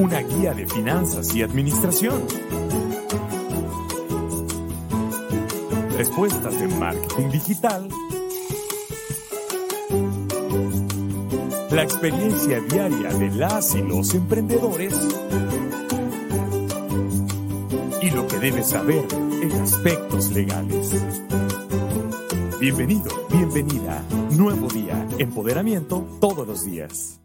Una guía de finanzas y administración. Respuestas de marketing digital. La experiencia diaria de las y los emprendedores. Y lo que debes saber en aspectos legales. Bienvenido, bienvenida. Nuevo día, empoderamiento todos los días.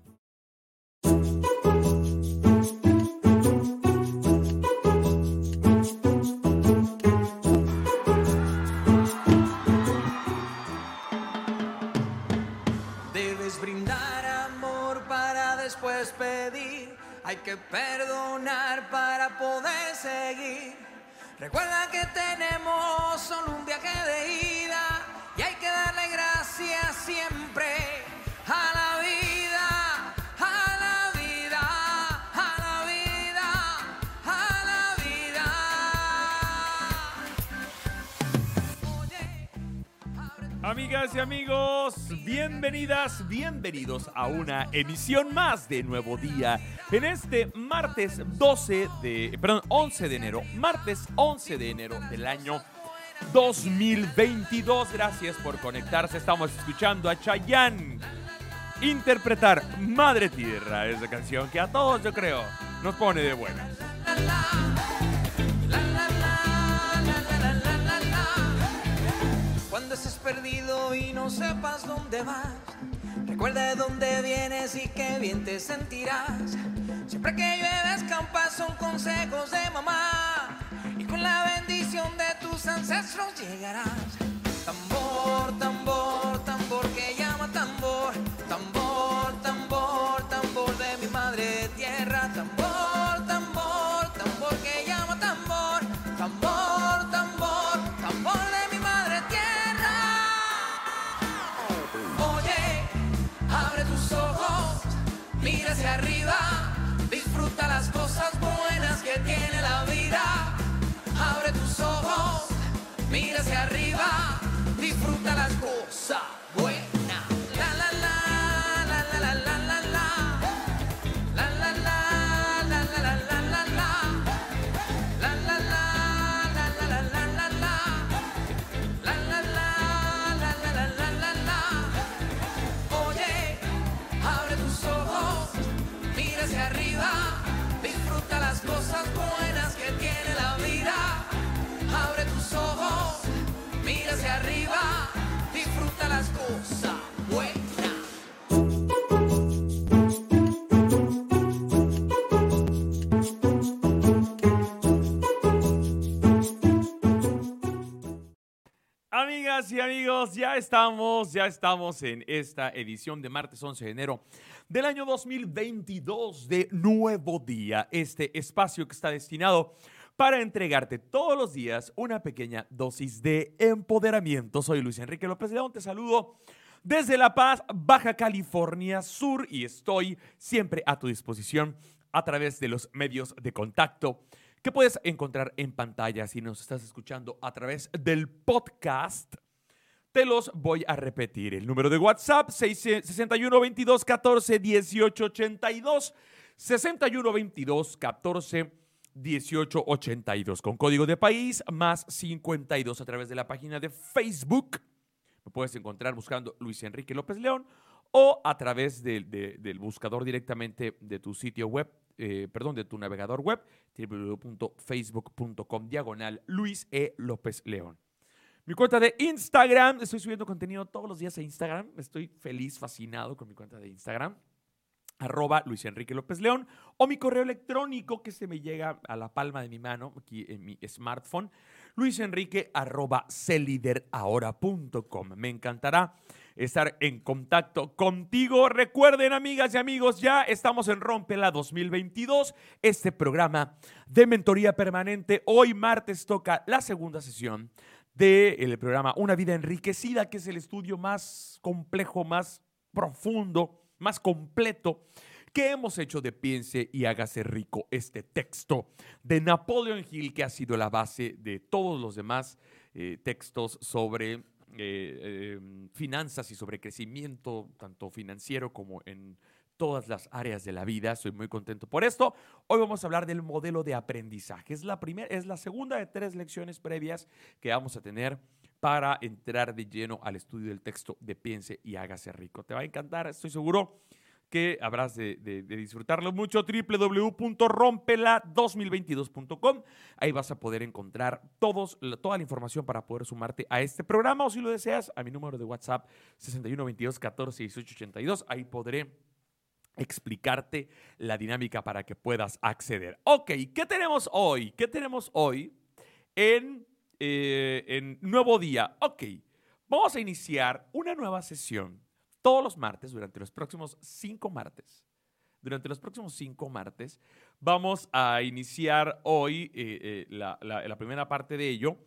Amigas y amigos, bienvenidas, bienvenidos a una emisión más de Nuevo Día en este martes 12 de, perdón, 11 de enero, martes 11 de enero del año 2022. Gracias por conectarse. Estamos escuchando a Chayanne interpretar Madre Tierra, esa canción que a todos yo creo nos pone de buenas. Sepas dónde vas, recuerda de dónde vienes y qué bien te sentirás. Siempre que llueve escampas son consejos de mamá y con la bendición de tus ancestros llegarás. Tambor, tambor, Amigas y amigos, ya estamos, ya estamos en esta edición de martes 11 de enero del año 2022 de Nuevo Día, este espacio que está destinado para entregarte todos los días una pequeña dosis de empoderamiento. Soy Luis Enrique López León, te saludo desde La Paz, Baja California Sur y estoy siempre a tu disposición a través de los medios de contacto que puedes encontrar en pantalla si nos estás escuchando a través del podcast. Te los voy a repetir. El número de WhatsApp 6 61 22 14 18 82 61 22 14 18 82 con código de país más 52 a través de la página de Facebook. Me puedes encontrar buscando Luis Enrique López León o a través del- de- del buscador directamente de tu sitio web, eh, perdón, de tu navegador web, www.facebook.com diagonal Luis E. López León. Mi cuenta de Instagram, estoy subiendo contenido todos los días a Instagram, estoy feliz, fascinado con mi cuenta de Instagram. arroba Luis Enrique López León, o mi correo electrónico que se me llega a la palma de mi mano, aquí en mi smartphone, luisenrique arroba celiderahora.com. Me encantará estar en contacto contigo. Recuerden, amigas y amigos, ya estamos en Rompela 2022, este programa de mentoría permanente. Hoy martes toca la segunda sesión del programa Una vida enriquecida, que es el estudio más complejo, más profundo, más completo que hemos hecho de Piense y hágase rico este texto de Napoleon Hill, que ha sido la base de todos los demás eh, textos sobre eh, eh, finanzas y sobre crecimiento, tanto financiero como en todas las áreas de la vida. Estoy muy contento por esto. Hoy vamos a hablar del modelo de aprendizaje. Es la, primera, es la segunda de tres lecciones previas que vamos a tener para entrar de lleno al estudio del texto de Piense y hágase rico. Te va a encantar, estoy seguro que habrás de, disfrutarlo mucho. www.rompela2022.com. Ahí vas a poder encontrar toda la información para poder sumarte a este programa o si lo deseas, a mi número de WhatsApp 6122 14 Ahí podré explicarte la dinámica para que puedas acceder. Ok, ¿qué tenemos hoy? ¿Qué tenemos hoy en, eh, en Nuevo Día? Ok, vamos a iniciar una nueva sesión todos los martes, durante los próximos cinco martes, durante los próximos cinco martes, vamos a iniciar hoy eh, eh, la, primera parte de ello,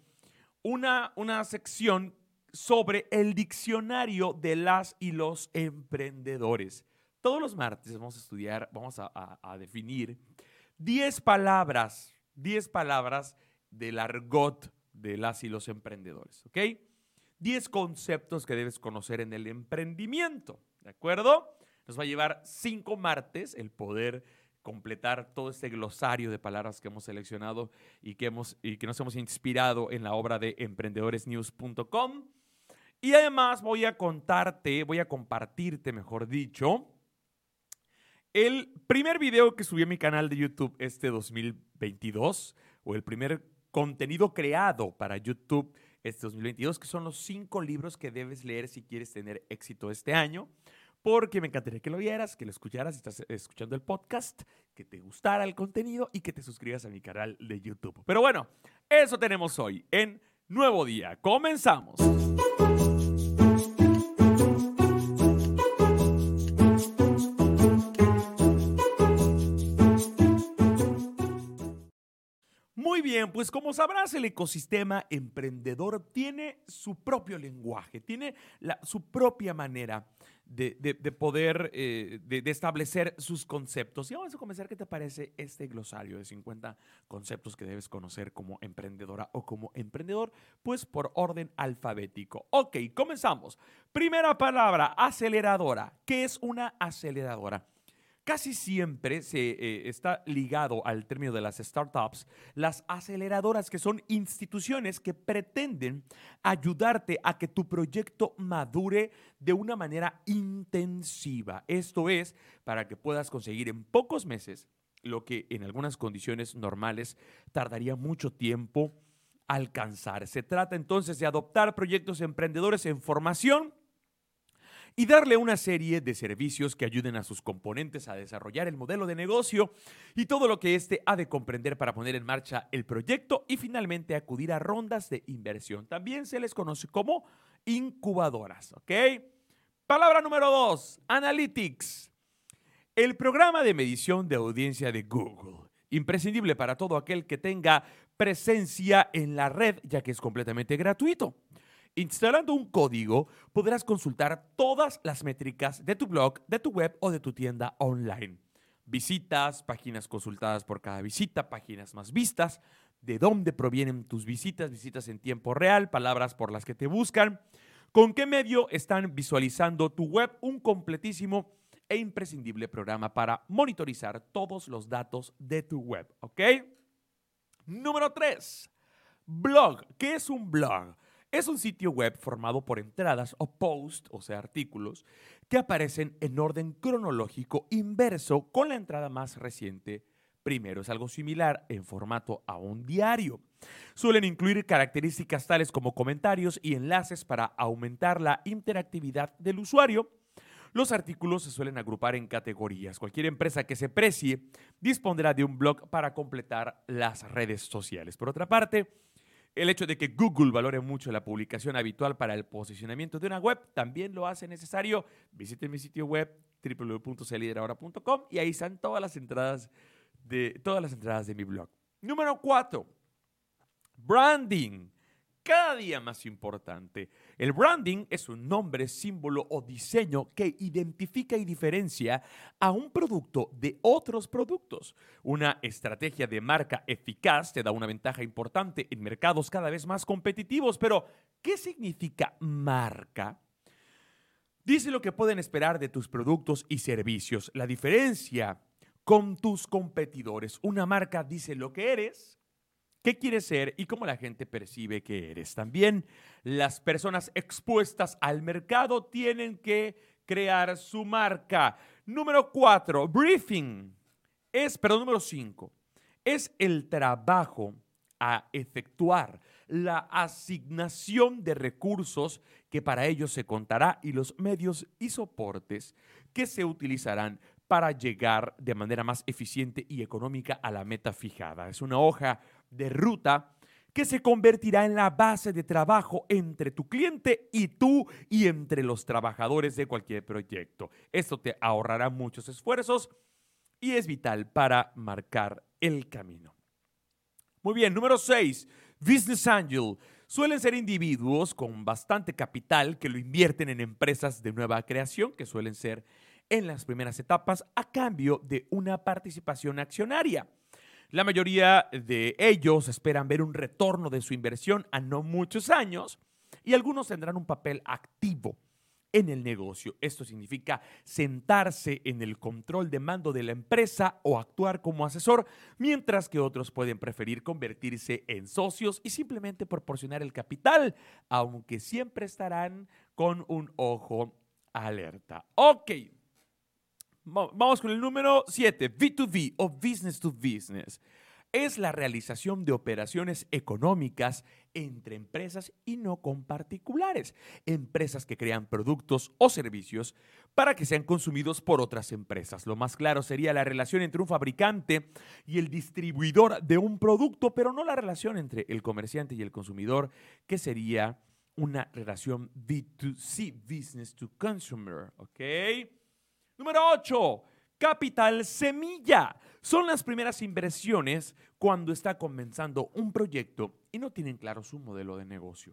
una, una sección sobre el diccionario de las y los emprendedores. Todos los martes vamos a estudiar, vamos a, a definir 10 palabras, 10 palabras del argot de las y los emprendedores, ¿ok? 10 conceptos que debes conocer en el emprendimiento, ¿de acuerdo? Nos va a llevar cinco martes el poder completar todo este glosario de palabras que hemos seleccionado y que, hemos, y que nos hemos inspirado en la obra de emprendedoresnews.com. Y además voy a contarte, voy a compartirte, mejor dicho, el primer video que subí a mi canal de YouTube este 2022, o el primer contenido creado para YouTube este 2022, que son los cinco libros que debes leer si quieres tener éxito este año. Porque me encantaría que lo vieras, que lo escucharas si estás escuchando el podcast, que te gustara el contenido y que te suscribas a mi canal de YouTube. Pero bueno, eso tenemos hoy en Nuevo Día. Comenzamos. Pues como sabrás, el ecosistema emprendedor tiene su propio lenguaje, tiene su propia manera de, poder, eh, de, establecer sus conceptos. Y vamos a comenzar, ¿qué te parece este glosario de 50 conceptos que debes conocer como emprendedora o como emprendedor? Pues por orden alfabético. Ok, comenzamos. Primera palabra, aceleradora. ¿Qué es una aceleradora? Casi siempre se eh, está ligado al término de las startups, las aceleradoras que son instituciones que pretenden ayudarte a que tu proyecto madure de una manera intensiva. Esto es para que puedas conseguir en pocos meses lo que en algunas condiciones normales tardaría mucho tiempo alcanzar. Se trata entonces de adoptar proyectos emprendedores en formación y darle una serie de servicios que ayuden a sus componentes a desarrollar el modelo de negocio y todo lo que éste ha de comprender para poner en marcha el proyecto y finalmente acudir a rondas de inversión. También se les conoce como incubadoras, ¿ok? Palabra número dos, Analytics. El programa de medición de audiencia de Google, imprescindible para todo aquel que tenga presencia en la red, ya que es completamente gratuito. Instalando un código podrás consultar todas las métricas de tu blog, de tu web o de tu tienda online. Visitas, páginas consultadas por cada visita, páginas más vistas, de dónde provienen tus visitas, visitas en tiempo real, palabras por las que te buscan, con qué medio están visualizando tu web, un completísimo e imprescindible programa para monitorizar todos los datos de tu web, ¿ok? Número 3. Blog. ¿Qué es un blog? Es un sitio web formado por entradas o posts, o sea, artículos, que aparecen en orden cronológico inverso con la entrada más reciente primero. Es algo similar en formato a un diario. Suelen incluir características tales como comentarios y enlaces para aumentar la interactividad del usuario. Los artículos se suelen agrupar en categorías. Cualquier empresa que se precie dispondrá de un blog para completar las redes sociales. Por otra parte, el hecho de que Google valore mucho la publicación habitual para el posicionamiento de una web también lo hace necesario. Visite mi sitio web www.celiderahora.com y ahí están todas las entradas de todas las entradas de mi blog. Número 4. Branding cada día más importante. El branding es un nombre, símbolo o diseño que identifica y diferencia a un producto de otros productos. Una estrategia de marca eficaz te da una ventaja importante en mercados cada vez más competitivos, pero ¿qué significa marca? Dice lo que pueden esperar de tus productos y servicios. La diferencia con tus competidores. Una marca dice lo que eres, qué quieres ser y cómo la gente percibe que eres. También las personas expuestas al mercado tienen que crear su marca. Número cuatro, briefing. Es, perdón, número cinco, es el trabajo a efectuar, la asignación de recursos que para ello se contará y los medios y soportes que se utilizarán para llegar de manera más eficiente y económica a la meta fijada. Es una hoja de ruta que se convertirá en la base de trabajo entre tu cliente y tú y entre los trabajadores de cualquier proyecto. Esto te ahorrará muchos esfuerzos y es vital para marcar el camino. Muy bien, número 6, Business Angel. Suelen ser individuos con bastante capital que lo invierten en empresas de nueva creación, que suelen ser en las primeras etapas a cambio de una participación accionaria. La mayoría de ellos esperan ver un retorno de su inversión a no muchos años y algunos tendrán un papel activo en el negocio. Esto significa sentarse en el control de mando de la empresa o actuar como asesor, mientras que otros pueden preferir convertirse en socios y simplemente proporcionar el capital, aunque siempre estarán con un ojo alerta. Ok. Vamos con el número 7, B2B o Business to Business. Es la realización de operaciones económicas entre empresas y no con particulares. Empresas que crean productos o servicios para que sean consumidos por otras empresas. Lo más claro sería la relación entre un fabricante y el distribuidor de un producto, pero no la relación entre el comerciante y el consumidor, que sería una relación B2C, Business to Consumer. ¿Ok? Número 8. Capital semilla. Son las primeras inversiones cuando está comenzando un proyecto y no tienen claro su modelo de negocio.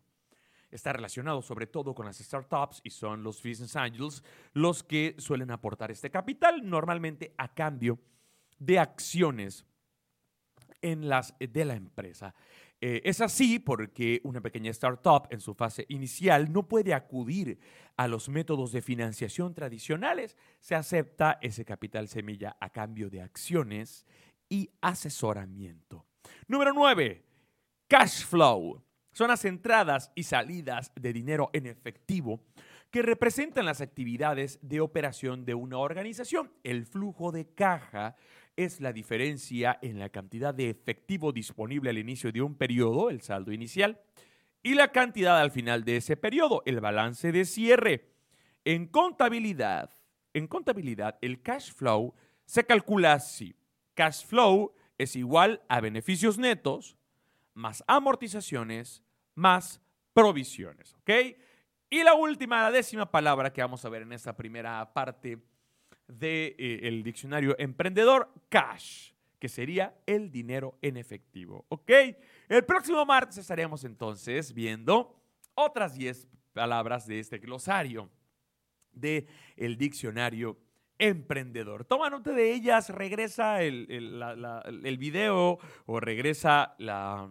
Está relacionado sobre todo con las startups y son los business angels los que suelen aportar este capital, normalmente a cambio de acciones en las de la empresa. Eh, es así porque una pequeña startup en su fase inicial no puede acudir a los métodos de financiación tradicionales. Se acepta ese capital semilla a cambio de acciones y asesoramiento. Número 9. Cash flow. Son las entradas y salidas de dinero en efectivo que representan las actividades de operación de una organización. El flujo de caja es la diferencia en la cantidad de efectivo disponible al inicio de un periodo, el saldo inicial, y la cantidad al final de ese periodo, el balance de cierre. En contabilidad, en contabilidad, el cash flow se calcula así. Cash flow es igual a beneficios netos más amortizaciones más provisiones, ¿ok? Y la última, la décima palabra que vamos a ver en esta primera parte del eh, diccionario emprendedor, cash, que sería el dinero en efectivo. ¿Ok? El próximo martes estaremos entonces viendo otras 10 palabras de este glosario del el diccionario emprendedor. Toma nota de ellas, regresa el, el video o regresa la,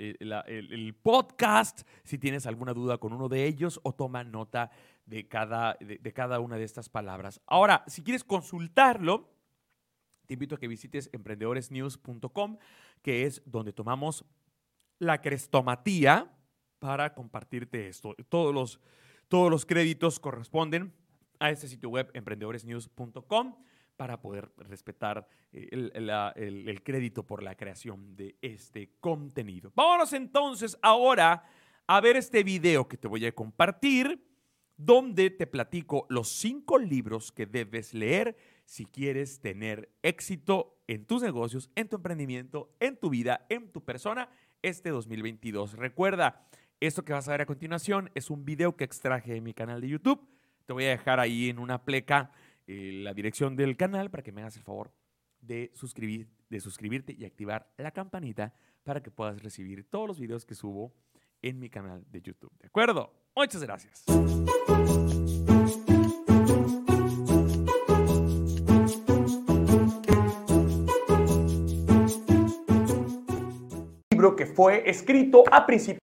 eh, el, podcast si tienes alguna duda con uno de ellos o toma nota de cada, de, cada una de estas palabras. Ahora, si quieres consultarlo, te invito a que visites emprendedoresnews.com, que es donde tomamos la crestomatía para compartirte esto. Todos los, todos los créditos corresponden a este sitio web emprendedoresnews.com para poder respetar eh, el, crédito por la creación de este contenido. Vámonos entonces ahora a ver este video que te voy a compartir donde te platico los cinco libros que debes leer si quieres tener éxito en tus negocios, en tu emprendimiento, en tu vida, en tu persona este 2022. Recuerda, esto que vas a ver a continuación es un video que extraje de mi canal de YouTube. Te voy a dejar ahí en una pleca eh, la dirección del canal para que me hagas el favor de, suscribir, de suscribirte y activar la campanita para que puedas recibir todos los videos que subo en mi canal de YouTube. ¿De acuerdo? Muchas gracias. Libro que fue escrito a principios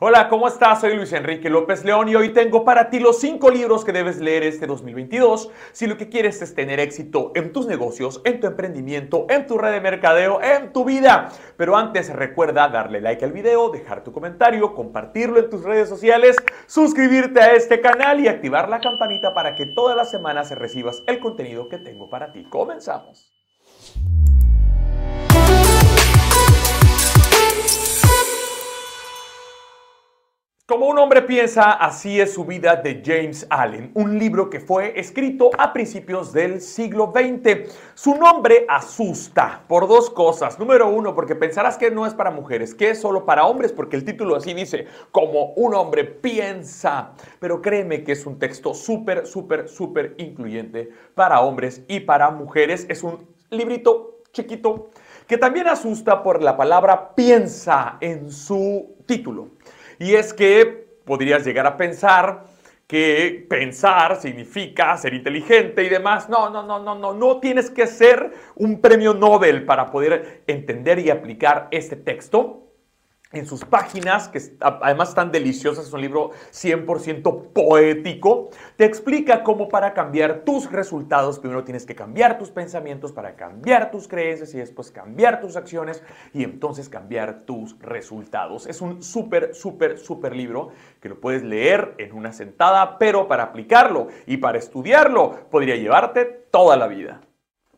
Hola, ¿cómo estás? Soy Luis Enrique López León y hoy tengo para ti los cinco libros que debes leer este 2022 si lo que quieres es tener éxito en tus negocios, en tu emprendimiento, en tu red de mercadeo, en tu vida. Pero antes recuerda darle like al video, dejar tu comentario, compartirlo en tus redes sociales, suscribirte a este canal y activar la campanita para que todas las semanas recibas el contenido que tengo para ti. Comenzamos. Como un hombre piensa, así es su vida de James Allen, un libro que fue escrito a principios del siglo XX. Su nombre asusta por dos cosas. Número uno, porque pensarás que no es para mujeres, que es solo para hombres, porque el título así dice, como un hombre piensa. Pero créeme que es un texto súper, súper, súper incluyente para hombres y para mujeres. Es un librito chiquito que también asusta por la palabra piensa en su título. Y es que podrías llegar a pensar que pensar significa ser inteligente y demás. No, no, no, no, no, no tienes que ser un premio Nobel para poder entender y aplicar este texto en sus páginas, que además están deliciosas, es un libro 100% poético, te explica cómo para cambiar tus resultados, primero tienes que cambiar tus pensamientos para cambiar tus creencias y después cambiar tus acciones y entonces cambiar tus resultados. Es un súper, súper, súper libro que lo puedes leer en una sentada, pero para aplicarlo y para estudiarlo podría llevarte toda la vida.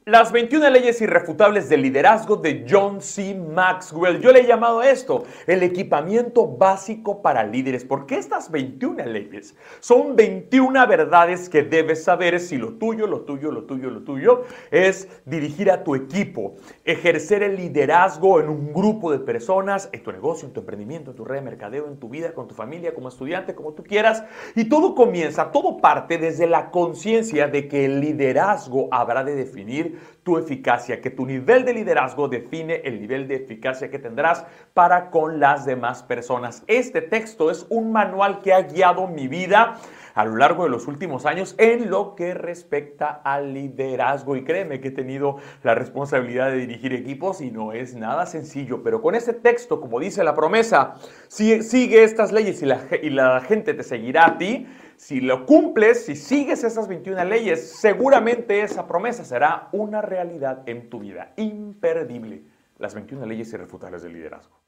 Las 21 leyes irrefutables del liderazgo de John C. Maxwell. Yo le he llamado esto el equipamiento básico para líderes. porque estas 21 leyes? Son 21 verdades que debes saber si lo tuyo, lo tuyo, lo tuyo, lo tuyo es dirigir a tu equipo, ejercer el liderazgo en un grupo de personas, en tu negocio, en tu emprendimiento, en tu red de mercadeo, en tu vida, con tu familia, como estudiante, como tú quieras. Y todo comienza, todo parte desde la conciencia de que el liderazgo habrá de definir tu eficacia, que tu nivel de liderazgo define el nivel de eficacia que tendrás para con las demás personas. Este texto es un manual que ha guiado mi vida a lo largo de los últimos años en lo que respecta al liderazgo. Y créeme que he tenido la responsabilidad de dirigir equipos y no es nada sencillo. Pero con este texto, como dice la promesa, si sigue estas leyes y la, y la gente te seguirá a ti, si lo cumples, si sigues esas 21 leyes, seguramente esa promesa será una realidad en tu vida. Imperdible. Las 21 leyes irrefutables del liderazgo.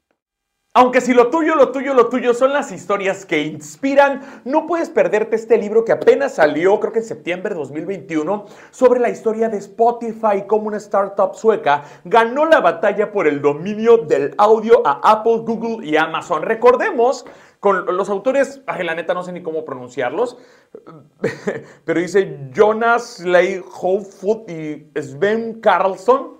Aunque si lo tuyo, lo tuyo, lo tuyo son las historias que inspiran, no puedes perderte este libro que apenas salió, creo que en septiembre de 2021, sobre la historia de Spotify, como una startup sueca ganó la batalla por el dominio del audio a Apple, Google y Amazon. Recordemos con los autores, ay, la neta no sé ni cómo pronunciarlos, pero dice Jonas Leihofoot y Sven Carlson.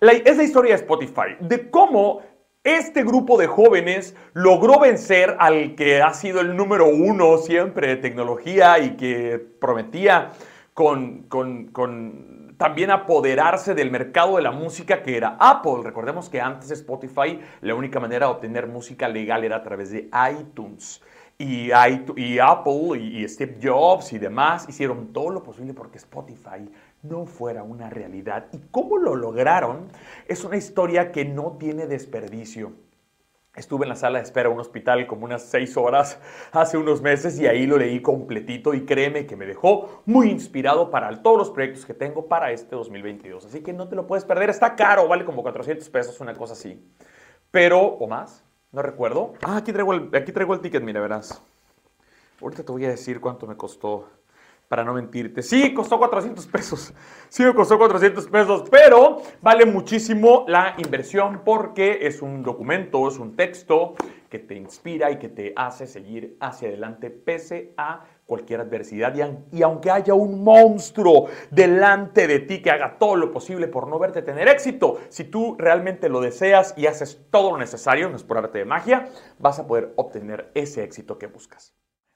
es la historia de Spotify, de cómo este grupo de jóvenes logró vencer al que ha sido el número uno siempre de tecnología y que prometía con, con, con también apoderarse del mercado de la música que era Apple. Recordemos que antes de Spotify la única manera de obtener música legal era a través de iTunes. Y, y Apple y, Steve Jobs y demás hicieron todo lo posible porque Spotify no fuera una realidad. ¿Y cómo lo lograron? Es una historia que no tiene desperdicio. Estuve en la sala de espera de un hospital como unas seis horas hace unos meses y ahí lo leí completito y créeme que me dejó muy inspirado para todos los proyectos que tengo para este 2022. Así que no te lo puedes perder, está caro, vale como 400 pesos, una cosa así. Pero, o más, no recuerdo. Ah, aquí traigo el, aquí traigo el ticket, mira, verás. Ahorita te voy a decir cuánto me costó para no mentirte. Sí, costó 400 pesos. Sí, me costó 400 pesos, pero vale muchísimo la inversión porque es un documento, es un texto que te inspira y que te hace seguir hacia adelante pese a cualquier adversidad y, y, aunque haya un monstruo delante de ti que haga todo lo posible por no verte tener éxito, si tú realmente lo deseas y haces todo lo necesario, no es por arte de magia, vas a poder obtener ese éxito que buscas.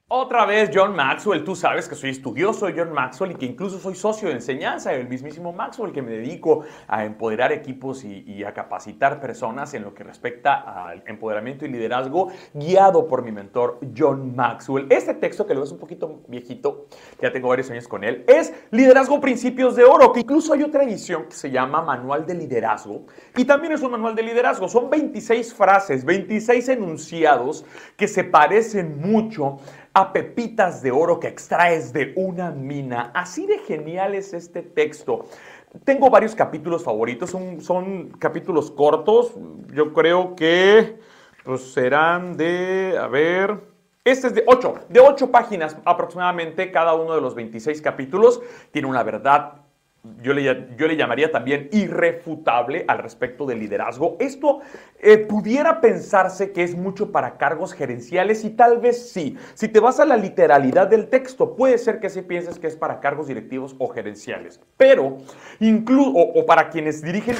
Otra vez John Maxwell, tú sabes que soy estudioso de John Maxwell y que incluso soy socio de enseñanza del mismísimo Maxwell, que me dedico a empoderar equipos y, a capacitar personas en lo que respecta al empoderamiento y liderazgo, guiado por mi mentor John Maxwell. Este texto, que lo es un poquito viejito, ya tengo varios años con él, es Liderazgo Principios de Oro, que incluso hay otra edición que se llama Manual de Liderazgo, y también es un manual de liderazgo. Son 26 frases, 26 enunciados que se parecen mucho a pepitas de oro que extraes de una mina. Así de genial es este texto. Tengo varios capítulos favoritos, son, son capítulos cortos, yo creo que pues, serán de, a ver, este es de 8, de 8 páginas aproximadamente, cada uno de los 26 capítulos tiene una verdad yo le, yo le, llamaría también irrefutable al respecto del liderazgo. Esto eh, pudiera pensarse que es mucho para cargos gerenciales y tal vez sí. Si te vas a la literalidad del texto, puede ser que sí pienses que es para cargos directivos o gerenciales. Pero, incluso, o para quienes dirigen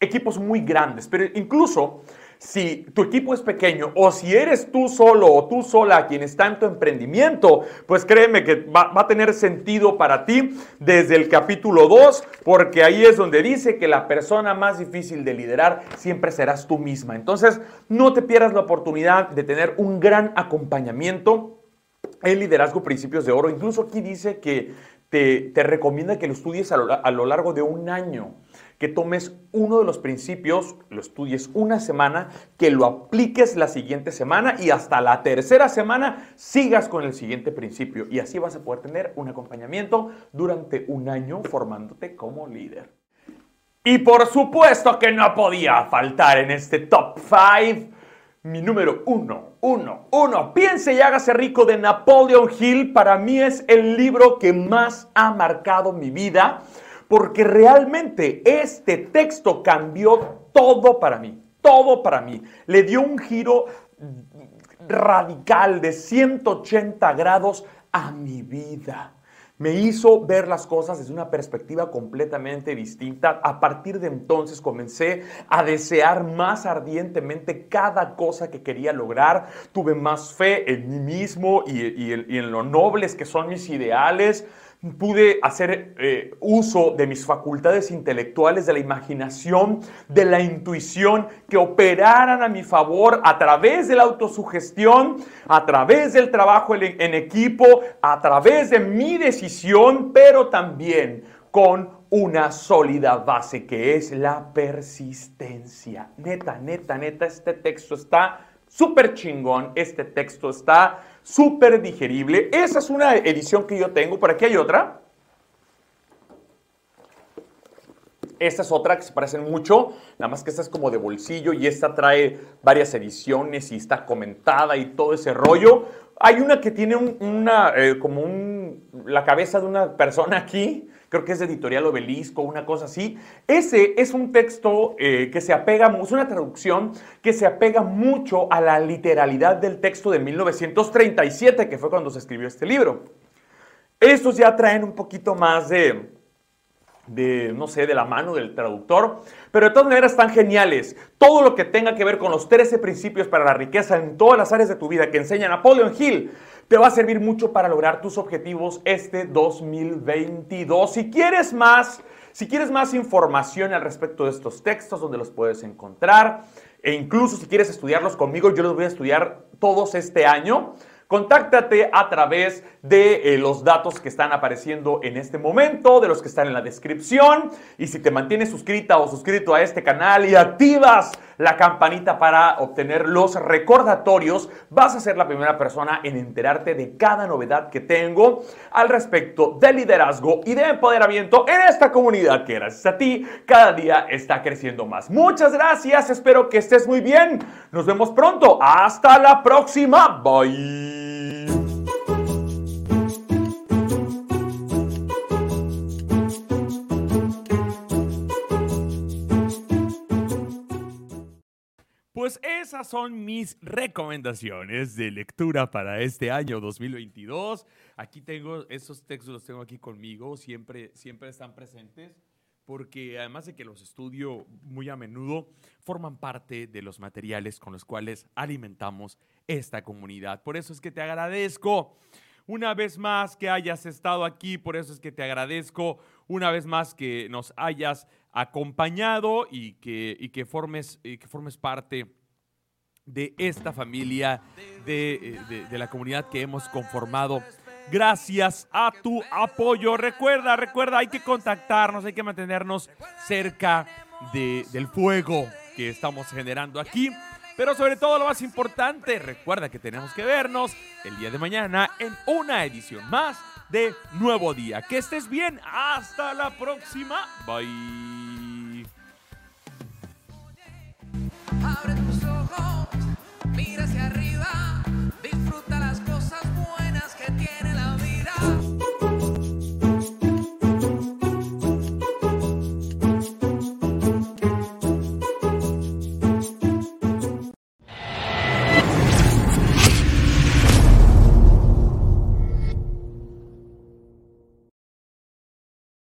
equipos muy grandes, pero incluso si tu equipo es pequeño o si eres tú solo o tú sola quien está en tu emprendimiento, pues créeme que va, a tener sentido para ti desde el capítulo 2, porque ahí es donde dice que la persona más difícil de liderar siempre serás tú misma. Entonces, no te pierdas la oportunidad de tener un gran acompañamiento en liderazgo principios de oro. Incluso aquí dice que te, recomienda que lo estudies a lo largo de un año que tomes uno de los principios, lo estudies una semana, que lo apliques la siguiente semana y hasta la tercera semana sigas con el siguiente principio. Y así vas a poder tener un acompañamiento durante un año formándote como líder. Y por supuesto que no podía faltar en este top 5 mi número uno, uno, uno. Piense y hágase rico de Napoleon Hill. Para mí es el libro que más ha marcado mi vida porque realmente este texto cambió todo para mí, todo para mí. Le dio un giro radical de 180 grados a mi vida. Me hizo ver las cosas desde una perspectiva completamente distinta. A partir de entonces comencé a desear más ardientemente cada cosa que quería lograr. Tuve más fe en mí mismo y, en lo nobles que son mis ideales pude hacer eh, uso de mis facultades intelectuales, de la imaginación, de la intuición, que operaran a mi favor a través de la autosugestión, a través del trabajo en equipo, a través de mi decisión, pero también con una sólida base que es la persistencia. Neta, neta, neta, este texto está súper chingón, este texto está súper digerible. Esa es una edición que yo tengo. Por aquí hay otra. Esta es otra que se parecen mucho, nada más que esta es como de bolsillo y esta trae varias ediciones y está comentada y todo ese rollo. Hay una que tiene una, eh, como la cabeza de una persona aquí, creo que es editorial Obelisco, una cosa así. Ese es un texto eh, que se apega, es una traducción que se apega mucho a la literalidad del texto de 1937, que fue cuando se escribió este libro. Estos ya traen un poquito más de, de, no sé, de la mano del traductor, pero de todas maneras están geniales. Todo lo que tenga que ver con los 13 principios para la riqueza en todas las áreas de tu vida que enseña Napoleon Hill, te va a servir mucho para lograr tus objetivos este 2022. Si quieres más, si quieres más información al respecto de estos textos, donde los puedes encontrar, e incluso si quieres estudiarlos conmigo, yo los voy a estudiar todos este año. Contáctate a través de eh, los datos que están apareciendo en este momento, de los que están en la descripción. Y si te mantienes suscrita o suscrito a este canal y activas la campanita para obtener los recordatorios, vas a ser la primera persona en enterarte de cada novedad que tengo al respecto de liderazgo y de empoderamiento en esta comunidad que gracias a ti cada día está creciendo más. Muchas gracias, espero que estés muy bien. Nos vemos pronto. Hasta la próxima. Bye. Esas son mis recomendaciones de lectura para este año 2022. Aquí tengo, esos textos los tengo aquí conmigo, siempre, siempre están presentes porque además de que los estudio muy a menudo, forman parte de los materiales con los cuales alimentamos esta comunidad. Por eso es que te agradezco una vez más que hayas estado aquí, por eso es que te agradezco una vez más que nos hayas acompañado y que, que, formes, que formes parte de esta familia, de, eh, de la comunidad que hemos conformado gracias a tu apoyo. Recuerda, recuerda, hay que contactarnos, hay que mantenernos cerca del fuego que estamos generando aquí. Pero sobre todo lo más importante, recuerda que tenemos que vernos el día de mañana en una edición más de Nuevo Día. Que estés bien, hasta la próxima. Bye.